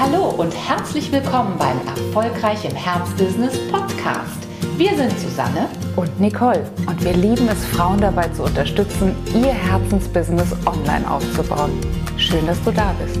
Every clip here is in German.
Hallo und herzlich willkommen beim Erfolgreich im Herzbusiness Podcast. Wir sind Susanne und Nicole und wir lieben es, Frauen dabei zu unterstützen, ihr Herzensbusiness online aufzubauen. Schön, dass du da bist.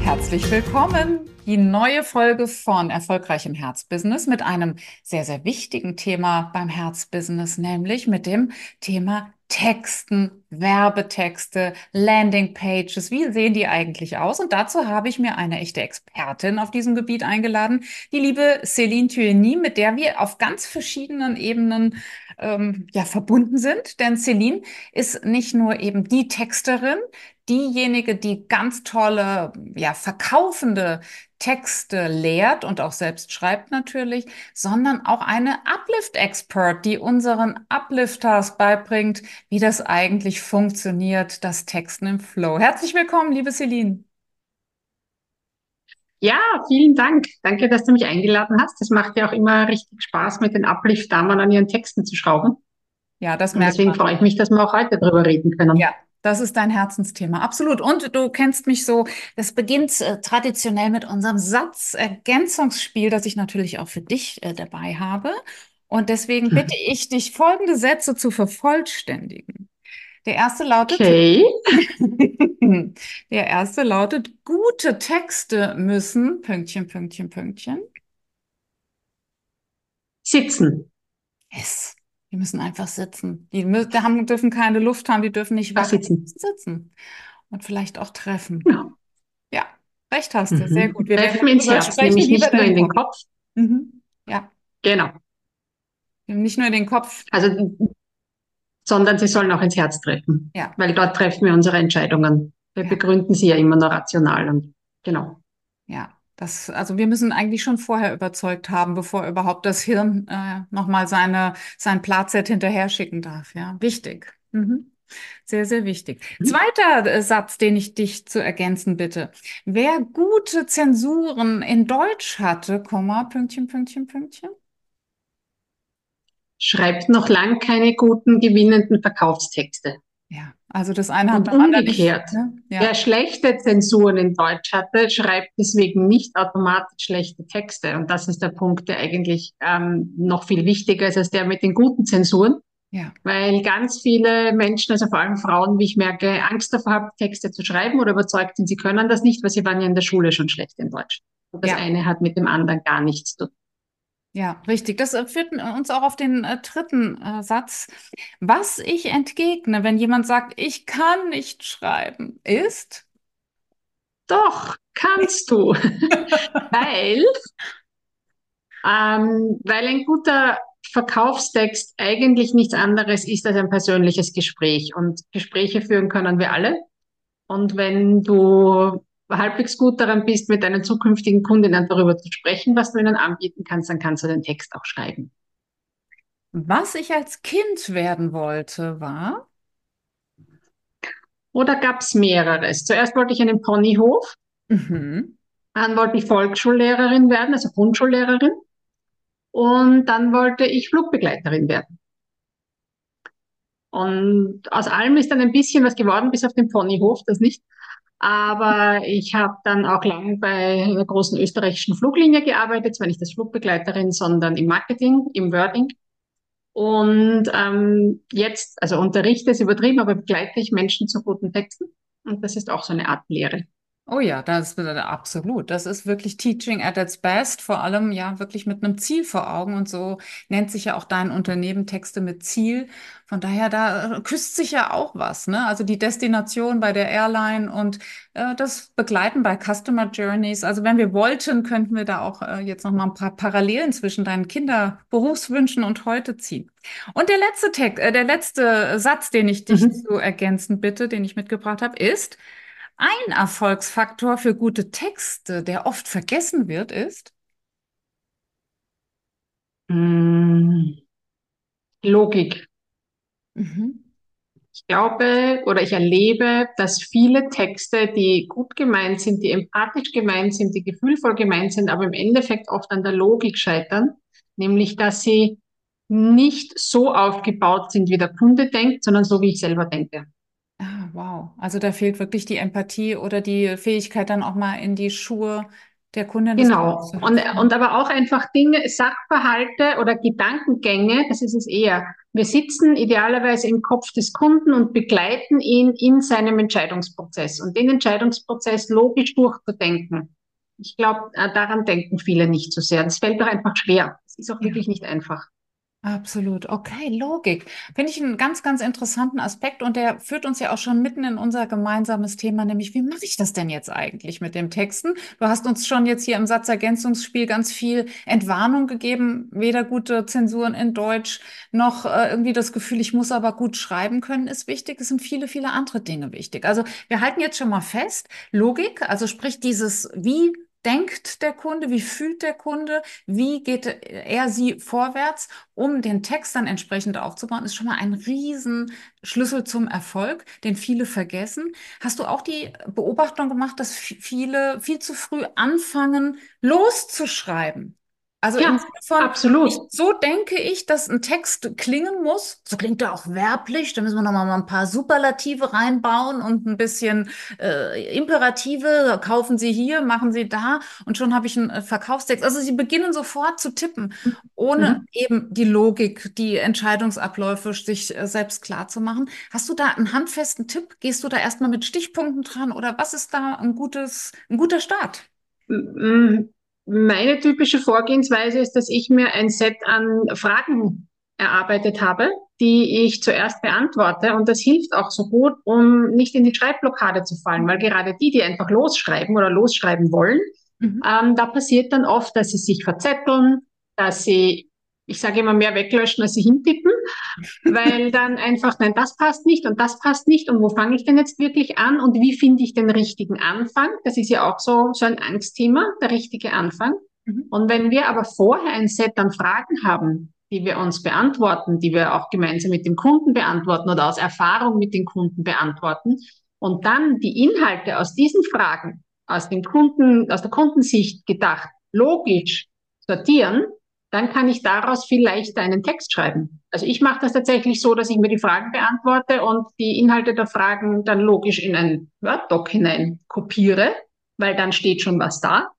Herzlich willkommen. Die neue Folge von Erfolgreich im Herzbusiness mit einem sehr, sehr wichtigen Thema beim Herzbusiness, nämlich mit dem Thema Texten, Werbetexte, Landingpages. Wie sehen die eigentlich aus? Und dazu habe ich mir eine echte Expertin auf diesem Gebiet eingeladen, die liebe Céline Thueny, mit der wir auf ganz verschiedenen Ebenen ähm, ja, verbunden sind. Denn Céline ist nicht nur eben die Texterin, diejenige, die ganz tolle, ja, verkaufende Texte lehrt und auch selbst schreibt natürlich, sondern auch eine Uplift-Expert, die unseren Uplifters beibringt, wie das eigentlich funktioniert, das Texten im Flow. Herzlich willkommen, liebe Celine. Ja, vielen Dank. Danke, dass du mich eingeladen hast. Das macht ja auch immer richtig Spaß, mit den Uplift-Damen an ihren Texten zu schrauben. Ja, das merkt Und deswegen man. freue ich mich, dass wir auch heute darüber reden können. Ja, das ist dein Herzensthema, absolut. Und du kennst mich so, das beginnt äh, traditionell mit unserem Satzergänzungsspiel, das ich natürlich auch für dich äh, dabei habe. Und deswegen Hm. bitte ich dich, folgende Sätze zu vervollständigen. Der erste lautet, Okay. der erste lautet, gute Texte müssen, Pünktchen, Pünktchen, Pünktchen. Sitzen. Yes. Die müssen einfach sitzen. Die, mü- die haben, dürfen keine Luft haben, die dürfen nicht wackeln, sitzen. sitzen. Und vielleicht auch treffen. Ja. Ja, recht hast du. Sehr Mhm. gut. Wir Treffen ins Herz, nämlich nicht nur in den Kopf. Mhm. Ja, Genau. nicht nur in den Kopf. Also, sondern sie sollen auch ins Herz treffen. Ja. Weil dort treffen wir unsere Entscheidungen. Wir Ja. begründen sie ja immer nur rational und genau. Ja, das, also wir müssen eigentlich schon vorher überzeugt haben, bevor überhaupt das Hirn äh, nochmal seine, sein Platset hinterher schicken darf. Ja, wichtig. Mhm. Sehr, sehr wichtig. Mhm. Zweiter äh, Satz, den ich dich zu ergänzen bitte. Wer gute Zensuren in Deutsch hatte, Komma, Pünktchen, Pünktchen, Pünktchen. Schreibt noch lang keine guten, gewinnenden Verkaufstexte. Ja, also das eine hat Und beim anderen nicht. umgekehrt. Ne? Ja. Wer schlechte Zensuren in Deutsch hatte, schreibt deswegen nicht automatisch schlechte Texte. Und das ist der Punkt, der eigentlich ähm, noch viel wichtiger ist als der mit den guten Zensuren, Ja. weil ganz viele Menschen, also vor allem Frauen, wie ich merke, Angst davor haben, Texte zu schreiben oder überzeugt sind, sie können das nicht, weil sie waren ja in der Schule schon schlecht in Deutsch. Und das Ja. eine hat mit dem anderen gar nichts zu tun. Ja, richtig. Das äh, führt uns auch auf den äh, dritten äh, Satz. Was ich entgegne, wenn jemand sagt, ich kann nicht schreiben, ist, Doch, kannst du. weil, ähm, weil ein guter Verkaufstext eigentlich nichts anderes ist als ein persönliches Gespräch. Und Gespräche führen können wir alle. Und wenn du halbwegs gut daran bist, mit deinen zukünftigen Kundinnen darüber zu sprechen, was du ihnen anbieten kannst, dann kannst du den Text auch schreiben. was ich als Kind werden wollte, war, Oder gab es mehreres? Zuerst wollte ich einen Ponyhof, mhm, dann wollte ich Volksschullehrerin werden, also Grundschullehrerin. Und dann wollte ich Flugbegleiterin werden. Und aus allem ist dann ein bisschen was geworden, bis auf den Ponyhof, das nicht. Aber ich habe dann auch lang bei einer großen österreichischen Fluglinie gearbeitet, zwar nicht als Flugbegleiterin, sondern im Marketing, im Wording. Und ähm, jetzt, also unterrichte ist übertrieben, aber begleite ich Menschen zu guten Texten. Und das ist auch so eine Art Lehre. Oh ja, das ist äh, absolut. Das ist wirklich Teaching at its best, vor allem ja wirklich mit einem Ziel vor Augen. Und so nennt sich ja auch dein Unternehmen Texte mit Ziel. Von daher, da äh, küsst sich ja auch was, ne? Also die Destination bei der Airline und äh, das Begleiten bei Customer Journeys. Also wenn wir wollten, könnten wir da auch äh, jetzt noch mal ein paar Parallelen zwischen deinen Kinderberufswünschen und heute ziehen. Und der letzte Text, äh, der letzte Satz, den ich dich Mhm. zu ergänzen bitte, den ich mitgebracht habe, ist, ein Erfolgsfaktor für gute Texte, der oft vergessen wird, ist, Mm, Logik. mhm. Ich glaube oder ich erlebe, dass viele Texte, die gut gemeint sind, die empathisch gemeint sind, die gefühlvoll gemeint sind, aber im Endeffekt oft an der Logik scheitern, nämlich dass sie nicht so aufgebaut sind, wie der Kunde denkt, sondern so, wie ich selber denke. Ah, wow. Also da fehlt wirklich die Empathie oder die Fähigkeit, dann auch mal in die Schuhe der Kundin Genau. Und, und aber auch einfach Dinge, Sachverhalte oder Gedankengänge, das ist es eher. Wir sitzen idealerweise im Kopf des Kunden und begleiten ihn in seinem Entscheidungsprozess und den Entscheidungsprozess logisch durchzudenken. Ich glaube, daran denken viele nicht so sehr. Das fällt doch einfach schwer. Es ist auch Ja. wirklich nicht einfach. Absolut. Okay, Logik. Finde ich einen ganz, ganz interessanten Aspekt und der führt uns ja auch schon mitten in unser gemeinsames Thema, nämlich wie mache ich das denn jetzt eigentlich mit dem Texten? Du hast uns schon jetzt hier im Satzergänzungsspiel ganz viel Entwarnung gegeben, weder gute Zensuren in Deutsch noch äh, irgendwie das Gefühl, ich muss aber gut schreiben können, ist wichtig. Es sind viele, viele andere Dinge wichtig. Also wir halten jetzt schon mal fest, Logik, also sprich dieses Wie denkt der Kunde, wie fühlt der Kunde, wie geht er sie vorwärts um den Text dann entsprechend aufzubauen, ist schon mal ein Riesenschlüssel zum Erfolg, den viele vergessen. Hast du auch die Beobachtung gemacht, dass viele viel zu früh anfangen, loszuschreiben? Also Ja, von, ich, absolut. so denke ich, dass ein Text klingen muss. So klingt er auch werblich. Da müssen wir noch mal ein paar Superlative reinbauen und ein bisschen äh, Imperative. Kaufen Sie hier, machen Sie da. Und schon habe ich einen äh, Verkaufstext. Also Sie beginnen sofort zu tippen ohne Mhm. eben die Logik, die Entscheidungsabläufe sich äh, selbst klar zu machen. Hast du da einen handfesten Tipp? Gehst du da erstmal mit Stichpunkten dran oder was ist da ein gutes, ein guter Start? Meine typische Vorgehensweise ist, dass ich mir ein Set an Fragen erarbeitet habe, die ich zuerst beantworte. Und das hilft auch so gut, um nicht in die Schreibblockade zu fallen, weil gerade die, die einfach losschreiben oder losschreiben wollen, Mhm. ähm, da passiert dann oft, dass sie sich verzetteln, dass sie, ich sage immer, mehr weglöschen, als sie hintippen weil dann einfach, nein, das passt nicht und das passt nicht und wo fange ich denn jetzt wirklich an und wie finde ich den richtigen Anfang? Das ist ja auch so, so ein Angstthema, der richtige Anfang. Mhm. Und wenn wir aber vorher ein Set an Fragen haben, die wir uns beantworten, die wir auch gemeinsam mit dem Kunden beantworten oder aus Erfahrung mit den Kunden beantworten und dann die Inhalte aus diesen Fragen, aus dem Kunden, aus der Kundensicht gedacht, logisch sortieren, dann kann ich daraus viel leichter einen Text schreiben. Also ich mache das tatsächlich so, dass ich mir die Fragen beantworte und die Inhalte der Fragen dann logisch in ein Word-Doc hinein kopiere, weil dann steht schon was da.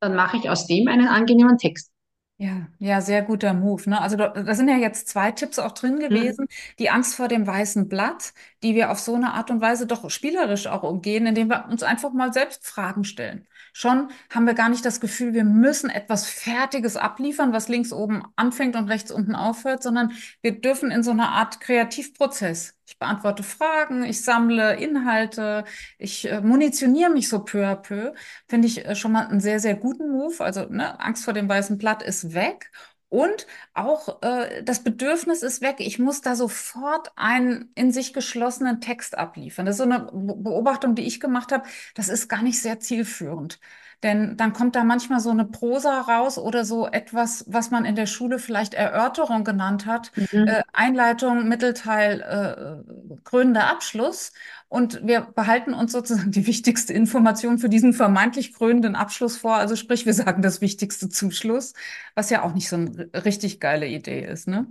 Dann mache ich aus dem einen angenehmen Text. Ja, ja, sehr guter Move, ne? Also da, da sind ja jetzt zwei Tipps auch drin Mhm. gewesen. Die Angst vor dem weißen Blatt, die wir auf so eine Art und Weise doch spielerisch auch umgehen, indem wir uns einfach mal selbst Fragen stellen. Schon haben wir gar nicht das Gefühl, wir müssen etwas Fertiges abliefern, was links oben anfängt und rechts unten aufhört, sondern wir dürfen in so einer Art Kreativprozess. Ich beantworte Fragen, ich sammle Inhalte, ich äh, munitioniere mich so peu à peu finde ich äh, schon mal einen sehr, sehr guten Move. Also, ne, Angst vor dem weißen Blatt ist weg. Und auch äh, das Bedürfnis ist weg. Ich muss da sofort einen in sich geschlossenen Text abliefern. Das ist so eine Be- Beobachtung, die ich gemacht habe. Das ist gar nicht sehr zielführend. Denn dann kommt da manchmal so eine Prosa raus oder so etwas, was man in der Schule vielleicht Erörterung genannt hat. Mhm. Äh, Einleitung, Mittelteil, äh, krönender Abschluss. Und wir behalten uns sozusagen die wichtigste Information für diesen vermeintlich krönenden Abschluss vor. Also sprich, wir sagen das Wichtigste zum Schluss, was ja auch nicht so eine richtig geile Idee ist, ne?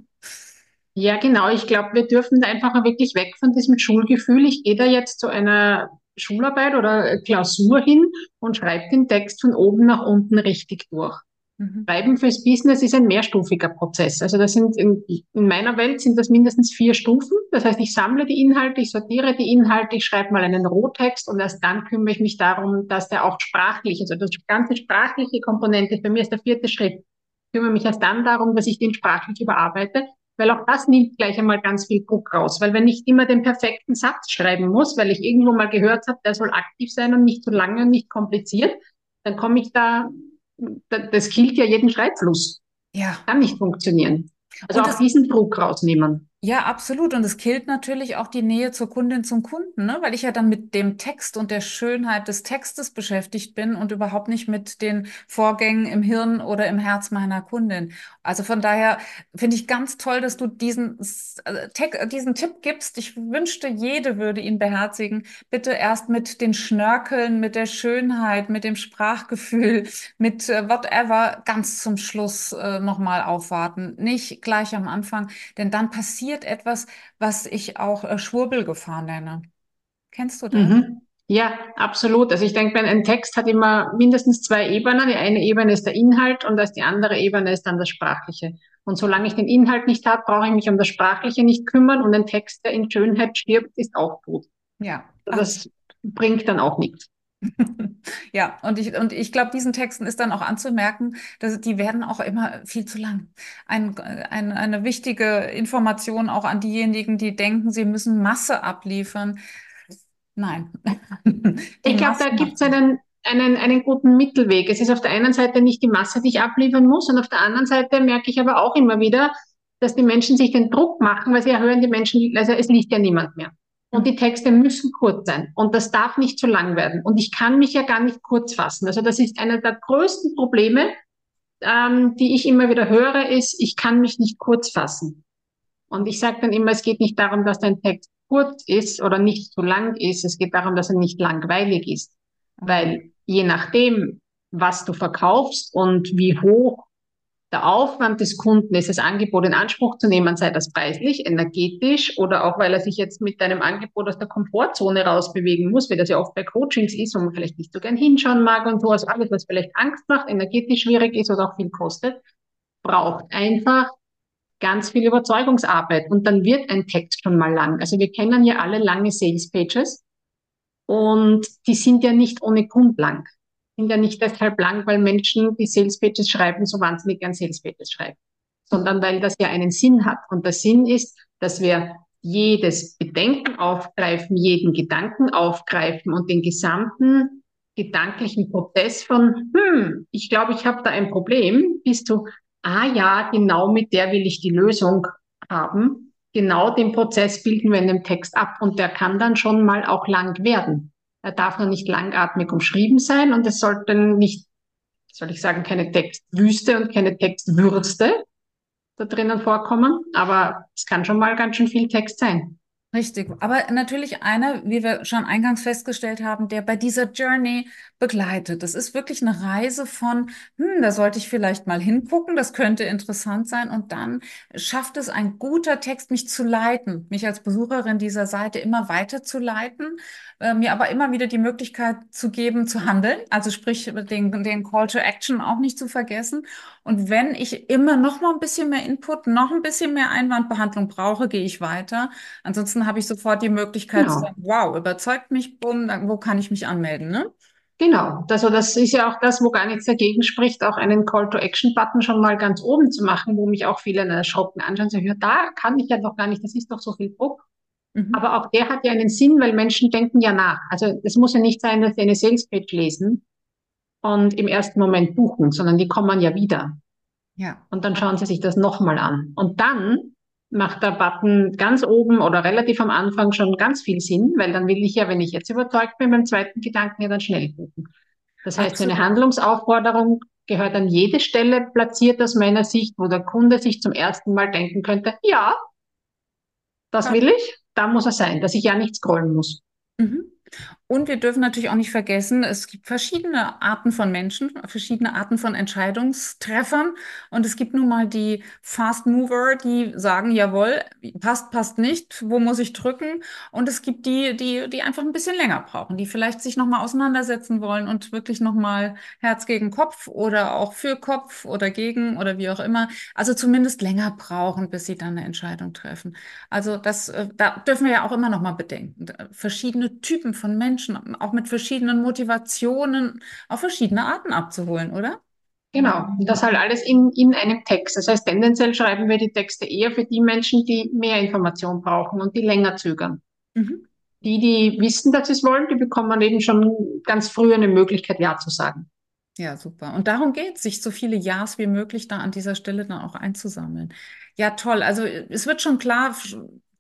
Ja, genau. Ich glaube, wir dürfen da einfach mal wirklich weg von diesem Schulgefühl. Ich gehe da jetzt zu einer Schularbeit oder Klausur hin und schreibe den Text von oben nach unten richtig durch. Mhm. Schreiben fürs Business ist ein mehrstufiger Prozess. Also das sind in, in meiner Welt sind das mindestens vier Stufen. Das heißt, ich sammle die Inhalte, ich sortiere die Inhalte, ich schreibe mal einen Rohtext und erst dann kümmere ich mich darum, dass der auch sprachlich, also das ganze sprachliche Komponente, für mich ist der vierte Schritt. Ich kümmere mich erst dann darum, dass ich den sprachlich überarbeite, weil auch das nimmt gleich einmal ganz viel Druck raus. Weil wenn ich immer den perfekten Satz schreiben muss, weil ich irgendwo mal gehört habe, der soll aktiv sein und nicht zu lange und nicht kompliziert, dann komme ich da das killt ja jeden Schreibfluss. Ja. Kann nicht funktionieren. Also auch es diesen Druck rausnehmen. Ja, absolut. Und es killt natürlich auch die Nähe zur Kundin zum Kunden, ne? Weil ich ja dann mit dem Text und der Schönheit des Textes beschäftigt bin und überhaupt nicht mit den Vorgängen im Hirn oder im Herz meiner Kundin. Also von daher finde ich ganz toll, dass du diesen, äh, Text, diesen Tipp gibst. Ich wünschte, jede würde ihn beherzigen. Bitte erst mit den Schnörkeln, mit der Schönheit, mit dem Sprachgefühl, mit äh, whatever ganz zum Schluss äh, nochmal aufwarten. Nicht gleich am Anfang. Denn dann passiert etwas, was ich auch äh, Schwurbelgefahr nenne. Kennst du das? Mhm. Ja, absolut. Also ich denke, ein Text hat immer mindestens zwei Ebenen. Die eine Ebene ist der Inhalt und die andere Ebene ist dann das Sprachliche. Und solange ich den Inhalt nicht habe, brauche ich mich um das Sprachliche nicht kümmern und ein Text, der in Schönheit stirbt, ist auch gut. Ja. Also das bringt dann auch nichts. Ja, und ich, und ich glaube, diesen Texten ist dann auch anzumerken, dass die werden auch immer viel zu lang. Ein, ein, eine wichtige Information auch an diejenigen, die denken, sie müssen Masse abliefern. Nein. ich glaube, da gibt es einen, einen, einen guten Mittelweg. Es ist auf der einen Seite nicht die Masse, die ich abliefern muss, und auf der anderen Seite merke ich aber auch immer wieder, dass die Menschen sich den Druck machen, weil sie ja hören, die Menschen, also es liest ja niemand mehr. Und die Texte müssen kurz sein. Und das darf nicht zu lang werden. Und ich kann mich ja gar nicht kurz fassen. Also das ist einer der größten Probleme, ähm, die ich immer wieder höre, ist, ich kann mich nicht kurz fassen. Und ich sage dann immer, es geht nicht darum, dass dein Text kurz ist oder nicht zu lang ist. Es geht darum, dass er nicht langweilig ist. Weil je nachdem, was du verkaufst und wie hoch der Aufwand des Kunden ist, das Angebot in Anspruch zu nehmen, sei das preislich, energetisch oder auch, weil er sich jetzt mit deinem Angebot aus der Komfortzone rausbewegen muss, wie das ja oft bei Coachings ist, wo man vielleicht nicht so gern hinschauen mag und so, also alles, was vielleicht Angst macht, energetisch schwierig ist oder auch viel kostet, braucht einfach ganz viel Überzeugungsarbeit und dann wird ein Text schon mal lang. Also wir kennen ja alle lange Sales Pages und die sind ja nicht ohne Grund lang sind ja nicht deshalb lang, weil Menschen, die Sales Pages schreiben, so wahnsinnig gern Sales Pages schreiben, sondern weil das ja einen Sinn hat. Und der Sinn ist, dass wir jedes Bedenken aufgreifen, jeden Gedanken aufgreifen und den gesamten gedanklichen Prozess von, hm, ich glaube, ich habe da ein Problem, bis zu, ah ja, genau mit der will ich die Lösung haben. Genau den Prozess bilden wir in dem Text ab und der kann dann schon mal auch lang werden. Er darf nur nicht langatmig umschrieben sein und es sollten nicht, soll ich sagen, keine Textwüste und keine Textwürste da drinnen vorkommen, aber es kann schon mal ganz schön viel Text sein. Richtig, aber natürlich einer, wie wir schon eingangs festgestellt haben, der bei dieser Journey begleitet. Das ist wirklich eine Reise von, hm, da sollte ich vielleicht mal hingucken, das könnte interessant sein. Und dann schafft es ein guter Text, mich zu leiten, mich als Besucherin dieser Seite immer weiter zu leiten, äh, mir aber immer wieder die Möglichkeit zu geben, zu handeln. Also sprich, den, den Call to Action auch nicht zu vergessen. Und wenn ich immer noch mal ein bisschen mehr Input, noch ein bisschen mehr Einwandbehandlung brauche, gehe ich weiter. Ansonsten habe ich sofort die Möglichkeit genau. zu sagen, wow, überzeugt mich, bumm, wo kann ich mich anmelden, ne? Genau, also das ist ja auch das, wo gar nichts dagegen spricht, auch einen Call-to-Action-Button schon mal ganz oben zu machen, wo mich auch viele erschrocken anschauen und sagen, ja, da kann ich ja doch gar nicht, das ist doch so viel Druck. Mhm. Aber auch der hat ja einen Sinn, weil Menschen denken ja nach. Also es muss ja nicht sein, dass sie eine Sales-Page lesen und im ersten Moment buchen, sondern die kommen ja wieder. Ja. Und dann schauen sie sich das nochmal an. Und dann macht der Button ganz oben oder relativ am Anfang schon ganz viel Sinn, weil dann will ich ja, wenn ich jetzt überzeugt bin beim zweiten Gedanken, ja dann schnell buchen. Das heißt, Absolut. eine Handlungsaufforderung gehört an jede Stelle platziert aus meiner Sicht, wo der Kunde sich zum ersten Mal denken könnte, ja, das will ich, da muss er sein, dass ich ja nicht scrollen muss. Mhm. Und wir dürfen natürlich auch nicht vergessen, es gibt verschiedene Arten von Menschen, verschiedene Arten von Entscheidungstreffern. Und es gibt nun mal die Fast Mover, die sagen, jawohl, passt, passt nicht, wo muss ich drücken? Und es gibt die, die, die einfach ein bisschen länger brauchen, die vielleicht sich nochmal auseinandersetzen wollen und wirklich nochmal Herz gegen Kopf oder auch für Kopf oder gegen oder wie auch immer. Also zumindest länger brauchen, bis sie dann eine Entscheidung treffen. Also das, äh, da dürfen wir ja auch immer nochmal bedenken. Verschiedene Typen von Menschen Menschen auch mit verschiedenen Motivationen auf verschiedene Arten abzuholen, oder? Genau, das halt alles in, in einem Text. Das heißt, tendenziell schreiben wir die Texte eher für die Menschen, die mehr Information brauchen und die länger zögern. Mhm. Die, die wissen, dass sie es wollen, die bekommen eben schon ganz früh eine Möglichkeit, Ja zu sagen. Ja, super. Und darum geht es, sich so viele Ja's wie möglich da an dieser Stelle dann auch einzusammeln. Ja, toll. Also es wird schon klar,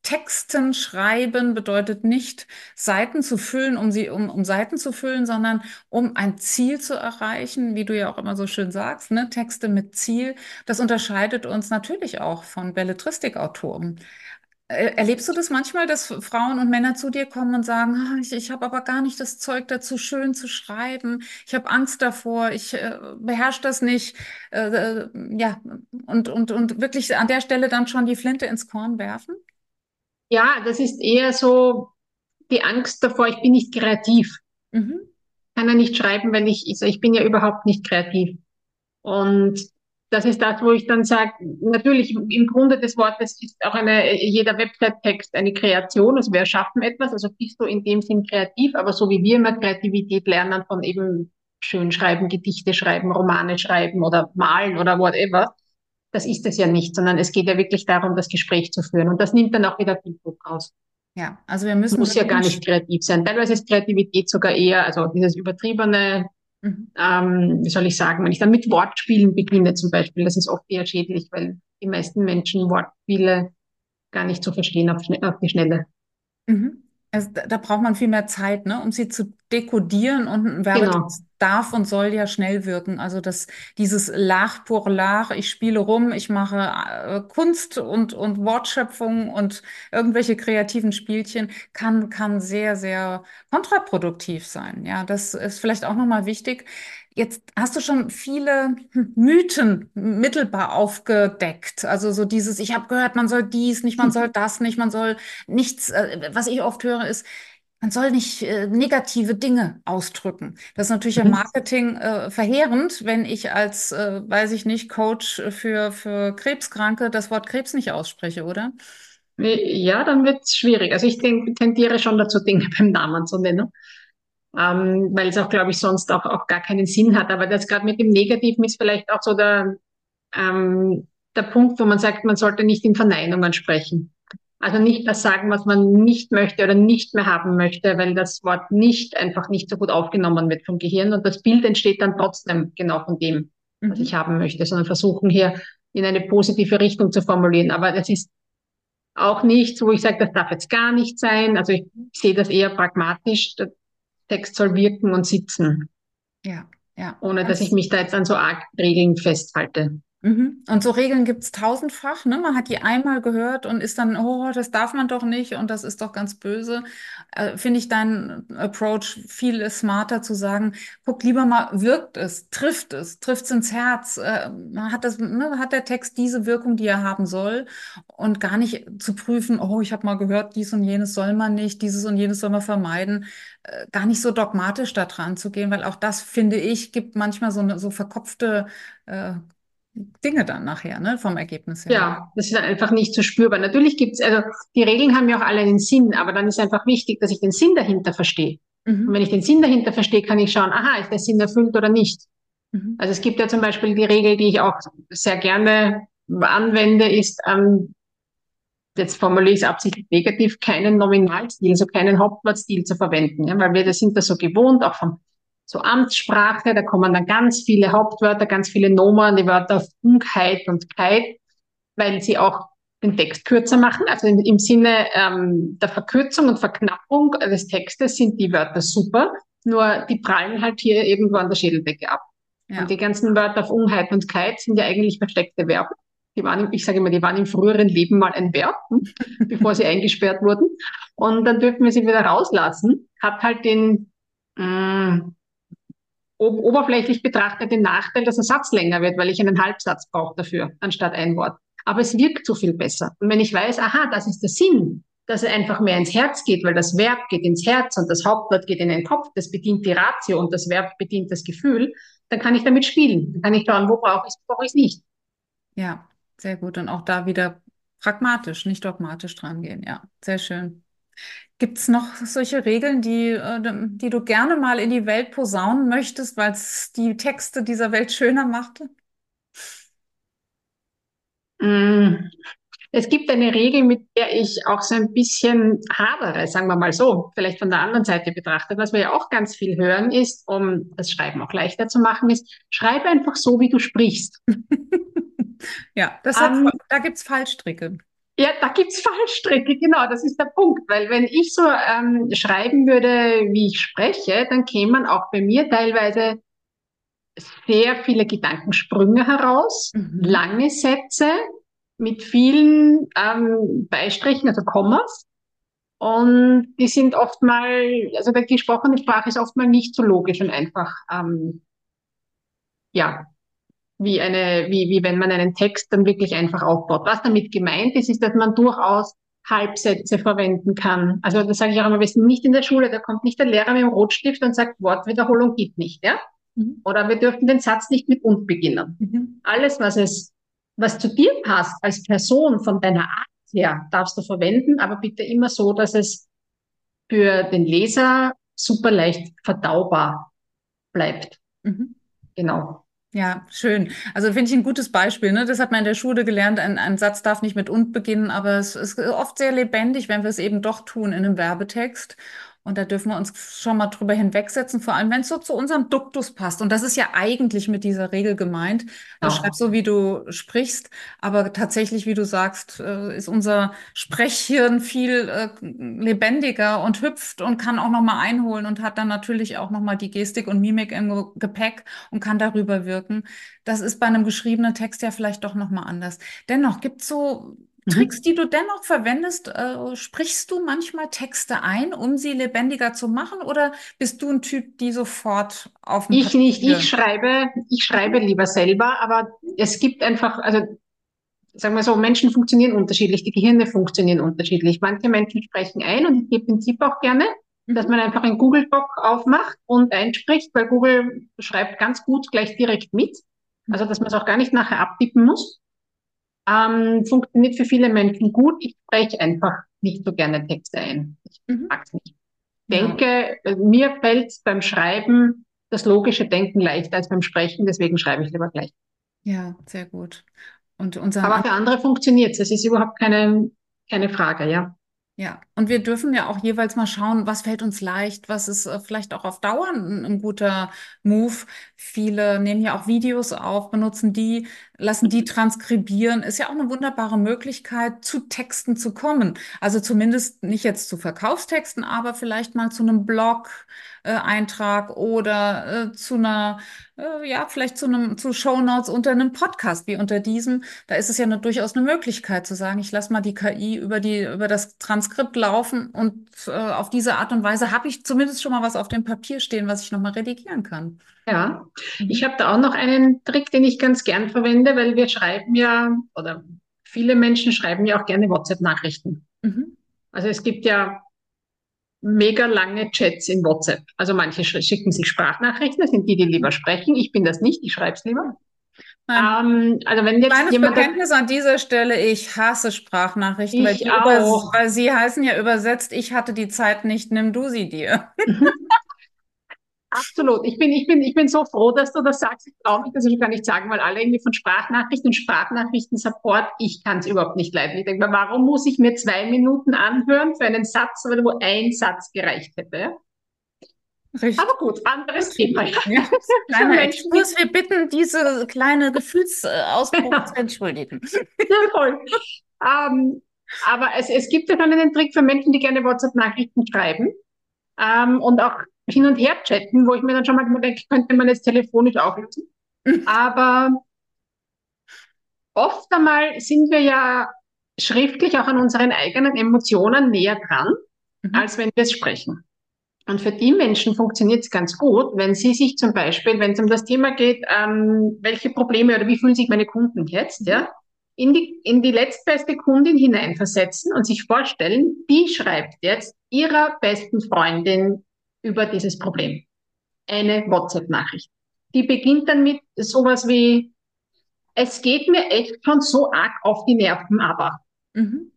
Texten schreiben bedeutet nicht, Seiten zu füllen, um sie, um, um Seiten zu füllen, sondern um ein Ziel zu erreichen, wie du ja auch immer so schön sagst, ne? Texte mit Ziel. Das unterscheidet uns natürlich auch von Belletristikautoren. Erlebst du das manchmal, dass Frauen und Männer zu dir kommen und sagen, ah, ich, ich habe aber gar nicht das Zeug dazu, schön zu schreiben, ich habe Angst davor, ich äh, beherrsche das nicht, äh, äh, ja, und, und, und wirklich an der Stelle dann schon die Flinte ins Korn werfen? Ja, das ist eher so die Angst davor, ich bin nicht kreativ. Mhm. Kann er nicht schreiben, wenn ich, also ich bin ja überhaupt nicht kreativ. Und das ist das, wo ich dann sage, natürlich im Grunde des Wortes ist auch eine, jeder Website-Text eine Kreation, also wir erschaffen etwas, also bist du in dem Sinn kreativ, aber so wie wir immer Kreativität lernen von eben schön schreiben, Gedichte schreiben, Romane schreiben oder malen oder whatever, das ist es ja nicht, sondern es geht ja wirklich darum, das Gespräch zu führen und das nimmt dann auch wieder viel Druck raus. Ja, also wir müssen. Muss ja gar nicht kreativ sein. Teilweise ist Kreativität sogar eher, also dieses übertriebene, Mhm. Ähm, wie soll ich sagen, wenn ich dann mit Wortspielen beginne zum Beispiel, das ist oft eher schädlich, weil die meisten Menschen Wortspiele gar nicht zu verstehen auf, auf die Schnelle. Mhm. Also da, da, braucht man viel mehr Zeit, ne, um sie zu dekodieren und ein Werbetext genau. darf und soll ja schnell wirken. Also das, dieses Lach pour Lach, ich spiele rum, ich mache äh, Kunst und, und Wortschöpfung und irgendwelche kreativen Spielchen kann, kann sehr, sehr kontraproduktiv sein. Ja, das ist vielleicht auch nochmal wichtig. Jetzt hast du schon viele Mythen mittelbar aufgedeckt. Also so dieses, ich habe gehört, man soll dies nicht, man soll das nicht, man soll nichts. Äh, was ich oft höre, ist, man soll nicht äh, negative Dinge ausdrücken. Das ist natürlich im mhm. Marketing äh, verheerend, wenn ich als, äh, weiß ich nicht, Coach für, für Krebskranke das Wort Krebs nicht ausspreche, oder? Ja, dann wird es schwierig. Also ich denk, tendiere schon dazu, Dinge beim Namen zu nennen ähm, weil es auch, glaube ich, sonst auch, auch gar keinen Sinn hat. Aber das gerade mit dem Negativen ist vielleicht auch so der, ähm, der Punkt, wo man sagt, man sollte nicht in Verneinungen sprechen. Also nicht das sagen, was man nicht möchte oder nicht mehr haben möchte, weil das Wort nicht einfach nicht so gut aufgenommen wird vom Gehirn und das Bild entsteht dann trotzdem genau von dem, was mhm. ich haben möchte, sondern versuchen hier in eine positive Richtung zu formulieren. Aber das ist auch nichts, wo ich sage, das darf jetzt gar nicht sein. Also ich sehe das eher pragmatisch. Text soll wirken und sitzen. Ja, ja. Ohne dass ich mich da jetzt an so arg Regeln festhalte. Mhm. Und so Regeln gibt es tausendfach. Ne? Man hat die einmal gehört und ist dann, oh, das darf man doch nicht und das ist doch ganz böse. Äh, Finde ich deinen Approach viel smarter zu sagen, guck lieber mal, wirkt es, trifft es, trifft es ins Herz, äh, hat, das, ne, hat der Text diese Wirkung, die er haben soll und gar nicht zu prüfen, oh, ich habe mal gehört, dies und jenes soll man nicht, dieses und jenes soll man vermeiden. Äh, gar nicht so dogmatisch da dran zu gehen, weil auch das, finde ich, gibt manchmal so eine so verkopfte äh, Dinge dann nachher, ne, vom Ergebnis her. Ja, das ist einfach nicht so spürbar. Natürlich gibt es, also die Regeln haben ja auch alle einen Sinn, aber dann ist einfach wichtig, dass ich den Sinn dahinter verstehe. Mhm. Und wenn ich den Sinn dahinter verstehe, kann ich schauen, aha, ist der Sinn erfüllt oder nicht. Mhm. Also es gibt ja zum Beispiel die Regel, die ich auch sehr gerne anwende, ist, ähm, jetzt formuliere ich es absichtlich negativ, keinen Nominalstil, also keinen Hauptwortstil zu verwenden, ja, weil wir das sind das so gewohnt, auch vom so Amtssprache, da kommen dann ganz viele Hauptwörter, ganz viele Nomen, die Wörter auf Ungheit und Keit, weil sie auch den Text kürzer machen. Also im, im Sinne ähm, der Verkürzung und Verknappung des Textes sind die Wörter super, nur die prallen halt hier irgendwo an der Schädeldecke ab. Ja. Und die ganzen Wörter auf Ungheit und Keit sind ja eigentlich versteckte Verben. Die waren, ich sage immer, die waren im früheren Leben mal ein Verb, bevor sie eingesperrt wurden. Und dann dürfen wir sie wieder rauslassen. Hat halt den, mh, mm, oberflächlich betrachtet den Nachteil, dass der Satz länger wird, weil ich einen Halbsatz brauche dafür, anstatt ein Wort. Aber es wirkt so viel besser. Und wenn ich weiß, aha, das ist der Sinn, dass er einfach mehr ins Herz geht, weil das Verb geht ins Herz und das Hauptwort geht in den Kopf, das bedient die Ratio und das Verb bedient das Gefühl, dann kann ich damit spielen. Dann kann ich schauen, wo brauche ich es, brauche ich es nicht. Ja, sehr gut. Und auch da wieder pragmatisch, nicht dogmatisch dran gehen. Ja, sehr schön. Gibt es noch solche Regeln, die, äh, die du gerne mal in die Welt posaunen möchtest, weil es die Texte dieser Welt schöner machte? Mm. Es gibt eine Regel, mit der ich auch so ein bisschen hadere, sagen wir mal so, vielleicht von der anderen Seite betrachtet. Was wir ja auch ganz viel hören ist, um das Schreiben auch leichter zu machen, ist, schreibe einfach so, wie du sprichst. ja, das hat, um, ähm, da gibt es Fallstricke. Ja, da gibt's Fallstricke, genau, das ist der Punkt. Weil wenn ich so ähm, schreiben würde, wie ich spreche, dann kämen auch bei mir teilweise sehr viele Gedankensprünge heraus, mhm. lange Sätze mit vielen ähm, Beistrichen, also Kommas. Und die sind oft mal, also die gesprochene Sprache ist oft mal nicht so logisch und einfach, ähm, ja, wie eine, wie, wie wenn man einen Text dann wirklich einfach aufbaut. Was damit gemeint ist, ist, dass man durchaus Halbsätze verwenden kann. Also das sage ich auch immer, wir sind nicht in der Schule, da kommt nicht der Lehrer mit dem Rotstift und sagt, Wortwiederholung gibt nicht, ja? Mhm. Oder wir dürfen den Satz nicht mit und beginnen. Mhm. Alles, was es, was zu dir passt als Person von deiner Art her, darfst du verwenden, aber bitte immer so, dass es für den Leser super leicht verdaubar bleibt. Mhm. Genau. Ja, schön. Also finde ich ein gutes Beispiel. Ne? Das hat man in der Schule gelernt. Ein, ein Satz darf nicht mit und beginnen, aber es ist oft sehr lebendig, wenn wir es eben doch tun in einem Werbetext. Und da dürfen wir uns schon mal drüber hinwegsetzen, vor allem wenn es so zu unserem Duktus passt. Und das ist ja eigentlich mit dieser Regel gemeint. Du oh. schreibst so, wie du sprichst, aber tatsächlich, wie du sagst, äh, ist unser Sprechhirn viel äh, lebendiger und hüpft und kann auch noch mal einholen und hat dann natürlich auch noch mal die Gestik und Mimik im Gepäck und kann darüber wirken. Das ist bei einem geschriebenen Text ja vielleicht doch noch mal anders. Dennoch gibt es so. Tricks, die du dennoch verwendest, äh, sprichst du manchmal Texte ein, um sie lebendiger zu machen, oder bist du ein Typ, die sofort auf Ich Papier nicht. Ich schreibe, ich schreibe lieber selber, aber es gibt einfach, also sagen wir so, Menschen funktionieren unterschiedlich, die Gehirne funktionieren unterschiedlich. Manche Menschen sprechen ein und ich gebe den Tipp auch gerne, mhm. dass man einfach einen Google Doc aufmacht und einspricht, weil Google schreibt ganz gut gleich direkt mit. Also dass man es auch gar nicht nachher abtippen muss ähm, funktioniert für viele Menschen gut. Ich spreche einfach nicht so gerne Texte ein. Ich mhm. mag es nicht. Denke, ja. mir fällt beim Schreiben das logische Denken leichter als beim Sprechen, deswegen schreibe ich lieber gleich. Ja, sehr gut. Und unser Aber für andere funktioniert es. Es ist überhaupt keine, keine Frage, ja. Ja, und wir dürfen ja auch jeweils mal schauen, was fällt uns leicht, was ist äh, vielleicht auch auf Dauer ein, ein, guter Move. Viele nehmen ja auch Videos auf, benutzen die, lassen die transkribieren. Ist ja auch eine wunderbare Möglichkeit, zu Texten zu kommen. Also zumindest nicht jetzt zu Verkaufstexten, aber vielleicht mal zu einem Blog, äh, oder äh, zu einer, äh, ja, vielleicht zu einem, zu Shownotes unter einem Podcast wie unter diesem. Da ist es ja eine, durchaus eine Möglichkeit zu sagen, ich lasse mal die KI über die, über das Transkript laufen und äh, auf diese Art und Weise habe ich zumindest schon mal was auf dem Papier stehen, was ich nochmal redigieren kann. Ja, mhm. ich habe da auch noch einen Trick, den ich ganz gern verwende, weil wir schreiben ja, oder viele Menschen schreiben ja auch gerne WhatsApp-Nachrichten. Mhm. Also es gibt ja mega lange Chats in WhatsApp. Also manche schicken sich Sprachnachrichten, das sind die, die lieber sprechen. Ich bin das nicht, ich schreibe es lieber. Ähm, also wenn jetzt Kleines jemand Bekenntnis an dieser Stelle, ich hasse Sprachnachrichten, weil, weil, sie heißen ja übersetzt, ich hatte die Zeit nicht, nimm du sie dir. Absolut. Ich bin, ich bin, ich bin so froh, dass du das sagst. Ich traue mich das schon gar nicht sagen, weil alle irgendwie von Sprachnachrichten und Sprachnachrichten-Support, ich kann es überhaupt nicht leiden. Ich denke mir, warum muss ich mir zwei Minuten anhören für einen Satz, wo ein Satz gereicht hätte? Richtig. Aber gut, anderes Thema. Ja, kleiner Exkurs. Wir bitten, diese kleine Gefühlsausbruch ja. zu entschuldigen. Ja, toll. Ähm, aber es, es gibt ja schon einen Trick für Menschen, die gerne WhatsApp-Nachrichten schreiben ähm, und auch hin und her chatten, wo ich mir dann schon mal denke, könnte man jetzt telefonisch auch lösen. Aber oft einmal sind wir ja schriftlich auch an unseren eigenen Emotionen näher dran, mhm. als wenn wir es sprechen. Und für die Menschen funktioniert es ganz gut, wenn sie sich zum Beispiel, wenn es um das Thema geht, ähm, welche Probleme oder wie fühlen sich meine Kunden jetzt, ja, in die, in die letztbeste Kundin hineinversetzen und sich vorstellen, die schreibt jetzt ihrer besten Freundin über dieses Problem. Eine WhatsApp-Nachricht. Die beginnt dann mit sowas wie, es geht mir echt schon so arg auf die Nerven, aber. Mhm.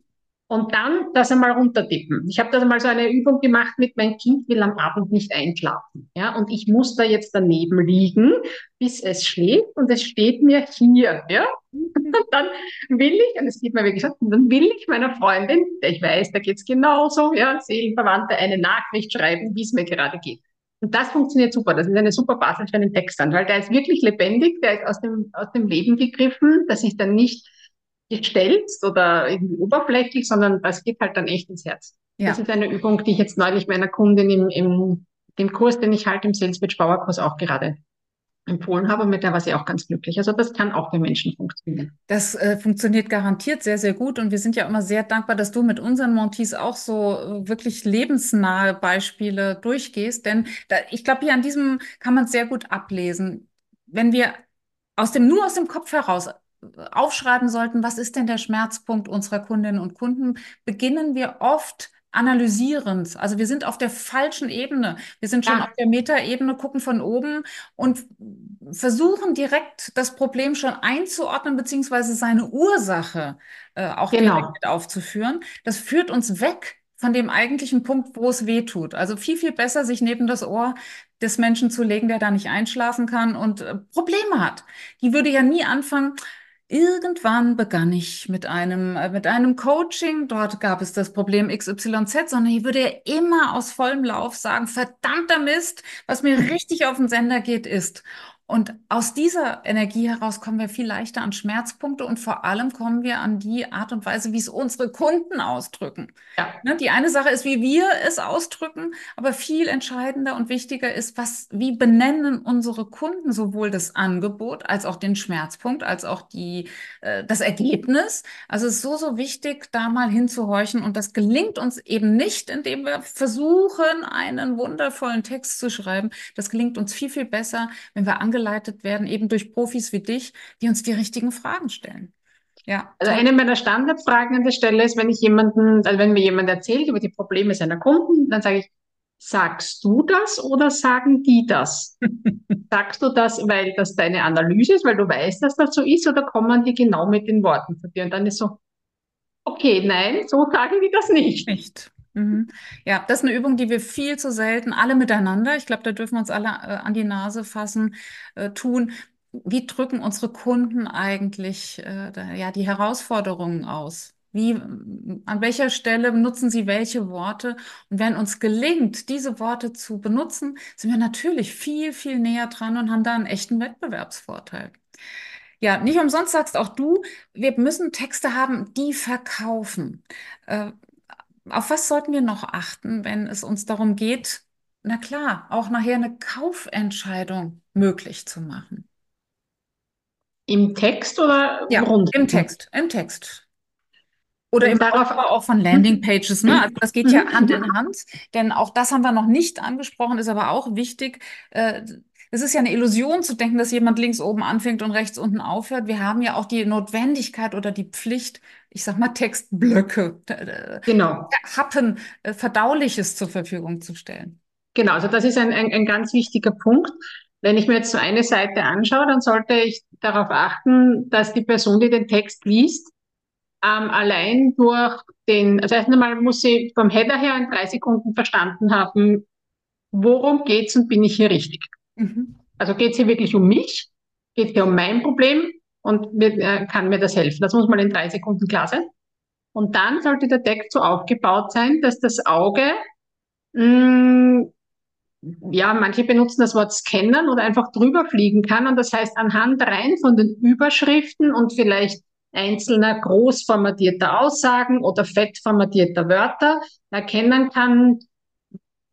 Und dann das einmal runtertippen. Ich habe das einmal so eine Übung gemacht mit mein Kind will am Abend nicht einschlafen. Ja, und ich muss da jetzt daneben liegen, bis es schläft und es steht mir hier. Ja, und dann will ich, und es geht mir wirklich so, dann will ich meiner Freundin, der ich weiß, da geht's genauso, ja, Seelenverwandte, eine Nachricht schreiben, wie es mir gerade geht. Und das funktioniert super. Das ist eine super Basis für einen Text dann, weil der ist wirklich lebendig, der ist aus dem, aus dem Leben gegriffen, das ist dann nicht gestelzt oder irgendwie oberflächlich, sondern das geht halt dann echt ins Herz. Ja. Das ist eine Übung, die ich jetzt neulich meiner Kundin im, im dem Kurs, den ich halt im Sales Pitch Power Kurs auch gerade empfohlen habe, mit der war sie auch ganz glücklich. Also das kann auch für Menschen funktionieren. Das äh, funktioniert garantiert sehr, sehr gut und wir sind ja immer sehr dankbar, dass du mit unseren Montees auch so äh, wirklich lebensnahe Beispiele durchgehst, denn da, ich glaube, hier an diesem kann man sehr gut ablesen. Wenn wir aus dem, nur aus dem Kopf heraus aufschreiben sollten, was ist denn der Schmerzpunkt unserer Kundinnen und Kunden, beginnen wir oft analysierend. Also wir sind auf der falschen Ebene. Wir sind schon Ja. auf der Metaebene, gucken von oben und versuchen direkt das Problem schon einzuordnen, beziehungsweise seine Ursache äh, auch Genau. direkt mit aufzuführen. Das führt uns weg von dem eigentlichen Punkt, wo es weh tut. Also viel, viel besser, sich neben das Ohr des Menschen zu legen, der da nicht einschlafen kann und äh, Probleme hat. Die würde ja nie anfangen. Irgendwann begann ich mit einem, äh, mit einem Coaching. Dort gab es das Problem XYZ, sondern ich würde ja immer aus vollem Lauf sagen, verdammter Mist, was mir richtig auf den Sender geht, ist. Und aus dieser Energie heraus kommen wir viel leichter an Schmerzpunkte und vor allem kommen wir an die Art und Weise, wie es unsere Kunden ausdrücken. Ja. Ne, die eine Sache ist, wie wir es ausdrücken, aber viel entscheidender und wichtiger ist, was, wie benennen unsere Kunden sowohl das Angebot als auch den Schmerzpunkt, als auch die, äh, das Ergebnis. Also es ist so, so wichtig, da mal hinzuhorchen und das gelingt uns eben nicht, indem wir versuchen, einen wundervollen Text zu schreiben. Das gelingt uns viel, viel besser, wenn wir angeleitet werden, eben durch Profis wie dich, die uns die richtigen Fragen stellen. Ja, Also eine meiner Standardfragen an der Stelle ist, wenn ich jemanden, also wenn mir jemand erzählt über die Probleme seiner Kunden, dann sage ich, sagst du das oder sagen die das? Sagst du das, weil das deine Analyse ist, weil du weißt, dass das so ist, oder kommen die genau mit den Worten von dir? Und dann ist so, okay, nein, so sagen die das nicht. Nicht. Mhm. Ja, das ist eine Übung, die wir viel zu selten alle miteinander, ich glaube, da dürfen wir uns alle äh, an die Nase fassen, äh, tun. Wie drücken unsere Kunden eigentlich äh, da, ja, die Herausforderungen aus? Wie, an welcher Stelle nutzen sie welche Worte? Und wenn uns gelingt, diese Worte zu benutzen, sind wir natürlich viel, viel näher dran und haben da einen echten Wettbewerbsvorteil. Ja, nicht umsonst sagst auch du, wir müssen Texte haben, die verkaufen. Äh, auf was sollten wir noch achten, wenn es uns darum geht, na klar, auch nachher eine Kaufentscheidung möglich zu machen? Im Text oder Ja, rund? im Text, im Text. Oder im darauf- Aufbau auch von Landingpages, ne? Also das geht ja Mhm. Hand in Hand, denn auch das haben wir noch nicht angesprochen, ist aber auch wichtig. Äh, Es ist ja eine Illusion zu denken, dass jemand links oben anfängt und rechts unten aufhört. Wir haben ja auch die Notwendigkeit oder die Pflicht, ich sag mal Textblöcke, äh, Genau. Happen, äh, Verdauliches zur Verfügung zu stellen. Genau, also das ist ein, ein, ein ganz wichtiger Punkt. Wenn ich mir jetzt so eine Seite anschaue, dann sollte ich darauf achten, dass die Person, die den Text liest, ähm, allein durch den, also erst einmal muss sie vom Header her in drei Sekunden verstanden haben, worum geht's und bin ich hier richtig. Mhm. Also geht's hier wirklich um mich? Geht's hier um mein Problem? Und mir, äh, kann mir das helfen? Das muss mal in drei Sekunden klar sein. Und dann sollte der Text so aufgebaut sein, dass das Auge mh, ja, manche benutzen das Wort scannen oder einfach drüber fliegen kann. Und das heißt, anhand rein von den Überschriften und vielleicht einzelner groß formatierter Aussagen oder fett formatierter Wörter erkennen kann,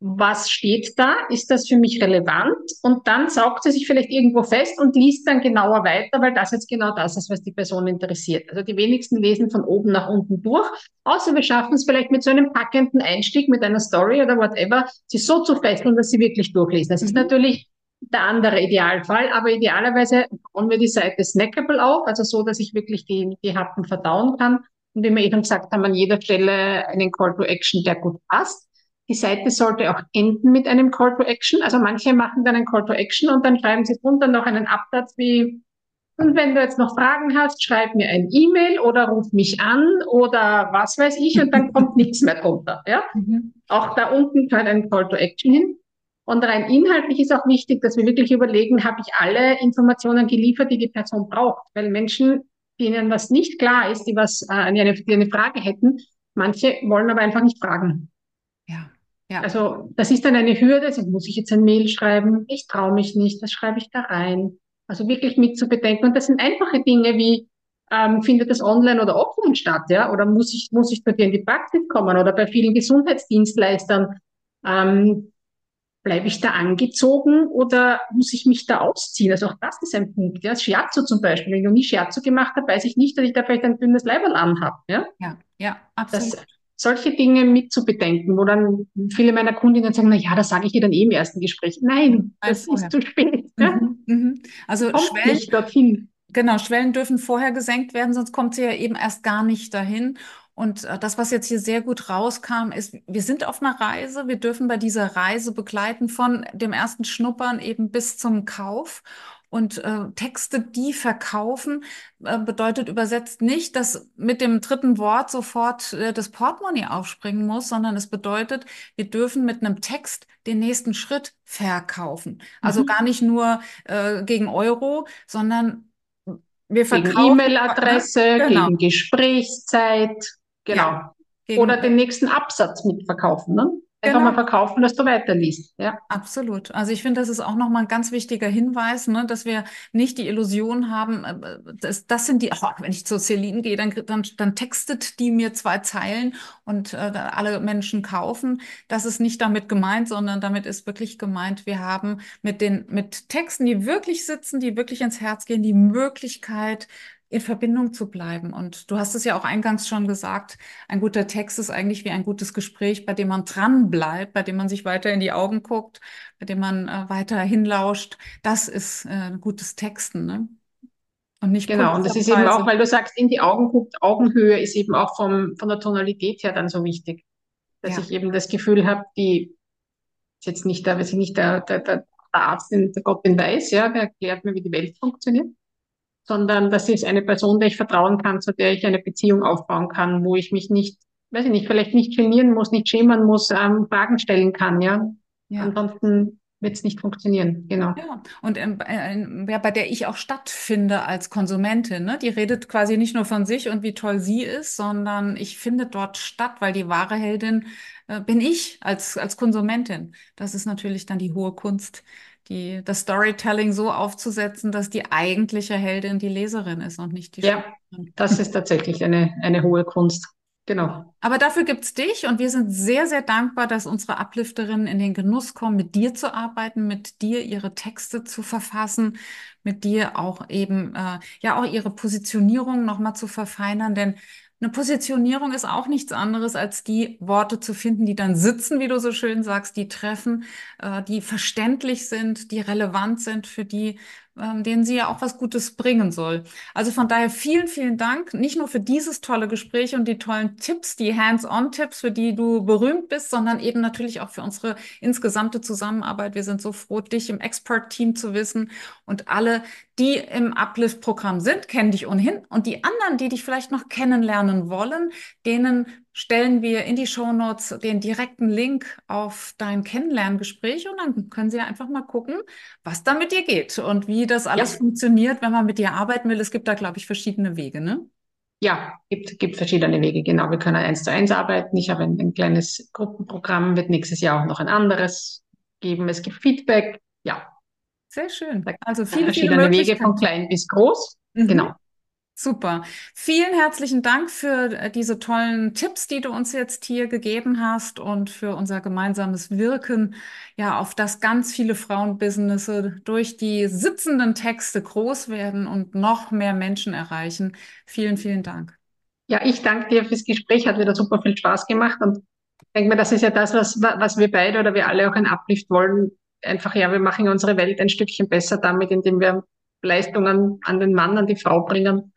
was steht da? Ist das für mich relevant? Und dann saugt sie sich vielleicht irgendwo fest und liest dann genauer weiter, weil das jetzt genau das ist, was die Person interessiert. Also die wenigsten lesen von oben nach unten durch, außer wir schaffen es vielleicht mit so einem packenden Einstieg, mit einer Story oder whatever, sie so zu fesseln, dass sie wirklich durchlesen. Das ist Mhm. natürlich der andere Idealfall, aber idealerweise bauen wir die Seite snackable auf, also so, dass ich wirklich die, die Happen verdauen kann. Und wie wir eben gesagt haben, an jeder Stelle einen Call to Action, der gut passt. Die Seite sollte auch enden mit einem Call to Action. Also manche machen dann einen Call to Action und dann schreiben sie drunter noch einen Absatz wie, und wenn du jetzt noch Fragen hast, schreib mir ein E-Mail oder ruf mich an oder was weiß ich und dann kommt nichts mehr drunter. Ja? Mhm. Auch da unten gehört ein Call to Action hin. Und rein inhaltlich ist auch wichtig, dass wir wirklich überlegen, habe ich alle Informationen geliefert, die die Person braucht? Weil Menschen, denen was nicht klar ist, die was, äh, die eine, die eine Frage hätten, manche wollen aber einfach nicht fragen. Ja. Also das ist dann eine Hürde. Also muss ich jetzt ein Mail schreiben? Ich traue mich nicht. Was schreibe ich da rein? Also wirklich mit zu bedenken. Und das sind einfache Dinge wie, ähm, findet das online oder offline statt? Ja? Oder muss ich, muss ich bei dir in die Praxis kommen? Oder bei vielen Gesundheitsdienstleistern, ähm, bleibe ich da angezogen oder muss ich mich da ausziehen? Also auch das ist ein Punkt. Ja? Shiatsu zum Beispiel. Wenn ich noch nie Shiatsu gemacht habe, weiß ich nicht, dass ich da vielleicht ein dünnes Leiberl anhabe. Ja? Ja, ja, Das, absolut. Solche Dinge mit zu bedenken, wo dann viele meiner Kundinnen sagen, na ja, das sage ich ihr dann eh im ersten Gespräch. Nein, das vorher. ist zu spät. Ja? Mhm, mhm. Also Kommt Schwellen, nicht dorthin. Genau, Schwellen dürfen vorher gesenkt werden, sonst kommt sie ja eben erst gar nicht dahin. Und äh, das, was jetzt hier sehr gut rauskam, ist, wir sind auf einer Reise. Wir dürfen bei dieser Reise begleiten von dem ersten Schnuppern eben bis zum Kauf. Und äh, Texte, die verkaufen, äh, bedeutet übersetzt nicht, dass mit dem dritten Wort sofort äh, das Portemonnaie aufspringen muss, sondern es bedeutet, wir dürfen mit einem Text den nächsten Schritt verkaufen. Also Mhm. gar nicht nur äh, gegen Euro, sondern wir Gegen verkaufen. E-Mail-Adresse, Genau. gegen Gesprächszeit, genau. Ja, gegen- Oder den nächsten Absatz mitverkaufen, ne? Einfach Genau. mal verkaufen, dass du weiterliest, ja. Absolut. Also ich finde, das ist auch nochmal ein ganz wichtiger Hinweis, ne, dass wir nicht die Illusion haben, äh, das, das sind die, oh, wenn ich zu Celine gehe, dann, dann, dann textet die mir zwei Zeilen und äh, alle Menschen kaufen. Das ist nicht damit gemeint, sondern damit ist wirklich gemeint, wir haben mit den, mit Texten, die wirklich sitzen, die wirklich ins Herz gehen, die Möglichkeit, in Verbindung zu bleiben. Und du hast es ja auch eingangs schon gesagt, ein guter Text ist eigentlich wie ein gutes Gespräch, bei dem man dran bleibt, bei dem man sich weiter in die Augen guckt, bei dem man äh, weiter hinlauscht. Das ist äh, gutes Texten, ne? Und nicht Genau, und das ist eben auch, weil du sagst, in die Augen guckt, Augenhöhe ist eben auch vom, von der Tonalität her dann so wichtig, dass Ja. ich eben das Gefühl habe, die ist jetzt nicht der, weiß ich nicht, der, der, der Arzt, der Gott den weiß, ja, der erklärt mir, wie die Welt funktioniert, sondern das ist eine Person, der ich vertrauen kann, zu der ich eine Beziehung aufbauen kann, wo ich mich nicht, weiß ich nicht, vielleicht nicht genieren muss, nicht schämen muss, ähm, Fragen stellen kann, ja. Ja. Ansonsten wird es nicht funktionieren, genau. Ja, und ähm, äh, bei der ich auch stattfinde als Konsumentin, ne? Die redet quasi nicht nur von sich und wie toll sie ist, sondern ich finde dort statt, weil die wahre Heldin äh, bin ich als, als Konsumentin. Das ist natürlich dann die hohe Kunst, die, das Storytelling so aufzusetzen, dass die eigentliche Heldin die Leserin ist und nicht die Ja, Schauspielerin. das ist tatsächlich eine, eine hohe Kunst. Genau. Aber dafür gibt's dich und wir sind sehr, sehr dankbar, dass unsere Uplifterinnen in den Genuss kommen, mit dir zu arbeiten, mit dir ihre Texte zu verfassen, mit dir auch eben, äh, ja, auch ihre Positionierung nochmal zu verfeinern, denn eine Positionierung ist auch nichts anderes, als die Worte zu finden, die dann sitzen, wie du so schön sagst, die treffen, äh, die verständlich sind, die relevant sind für die, ähm, denen sie ja auch was Gutes bringen soll. Also von daher vielen, vielen Dank, nicht nur für dieses tolle Gespräch und die tollen Tipps, die Hands-on-Tipps, für die du berühmt bist, sondern eben natürlich auch für unsere insgesamte Zusammenarbeit. Wir sind so froh, dich im Expert-Team zu wissen und alle, die im Uplift-Programm sind, kennen dich ohnehin und die anderen, die dich vielleicht noch kennenlernen wollen, denen stellen wir in die Shownotes den direkten Link auf dein Kennenlerngespräch und dann können sie einfach mal gucken, was da mit dir geht und wie das alles Ja. funktioniert, wenn man mit dir arbeiten will. Es gibt da, glaube ich, verschiedene Wege, ne? Ja, gibt, gibt verschiedene Wege, genau. Wir können eins zu eins arbeiten. Ich habe ein, ein kleines Gruppenprogramm, wird nächstes Jahr auch noch ein anderes geben. Es gibt Feedback. Ja, Sehr schön. Also viele, viele verschiedene Wege von klein bis groß. Mhm. Genau. Super. Vielen herzlichen Dank für äh, diese tollen Tipps, die du uns jetzt hier gegeben hast und für unser gemeinsames Wirken, ja, auf das ganz viele Frauenbusinesses durch die sitzenden Texte groß werden und noch mehr Menschen erreichen. Vielen, vielen Dank. Ja, ich danke dir fürs Gespräch. Hat wieder super viel Spaß gemacht und ich denke mir, das ist ja das, was, was wir beide oder wir alle auch ein Uplift wollen. Einfach, ja, wir machen unsere Welt ein Stückchen besser damit, indem wir Leistungen an den Mann, an die Frau bringen,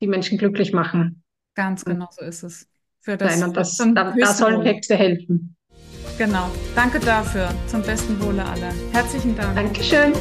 die Menschen glücklich machen. Ganz genau so ist es. Für das, Nein, und das, da, da sollen. Texte helfen. Genau. Danke dafür. Zum besten Wohle aller. Herzlichen Dank. Dankeschön.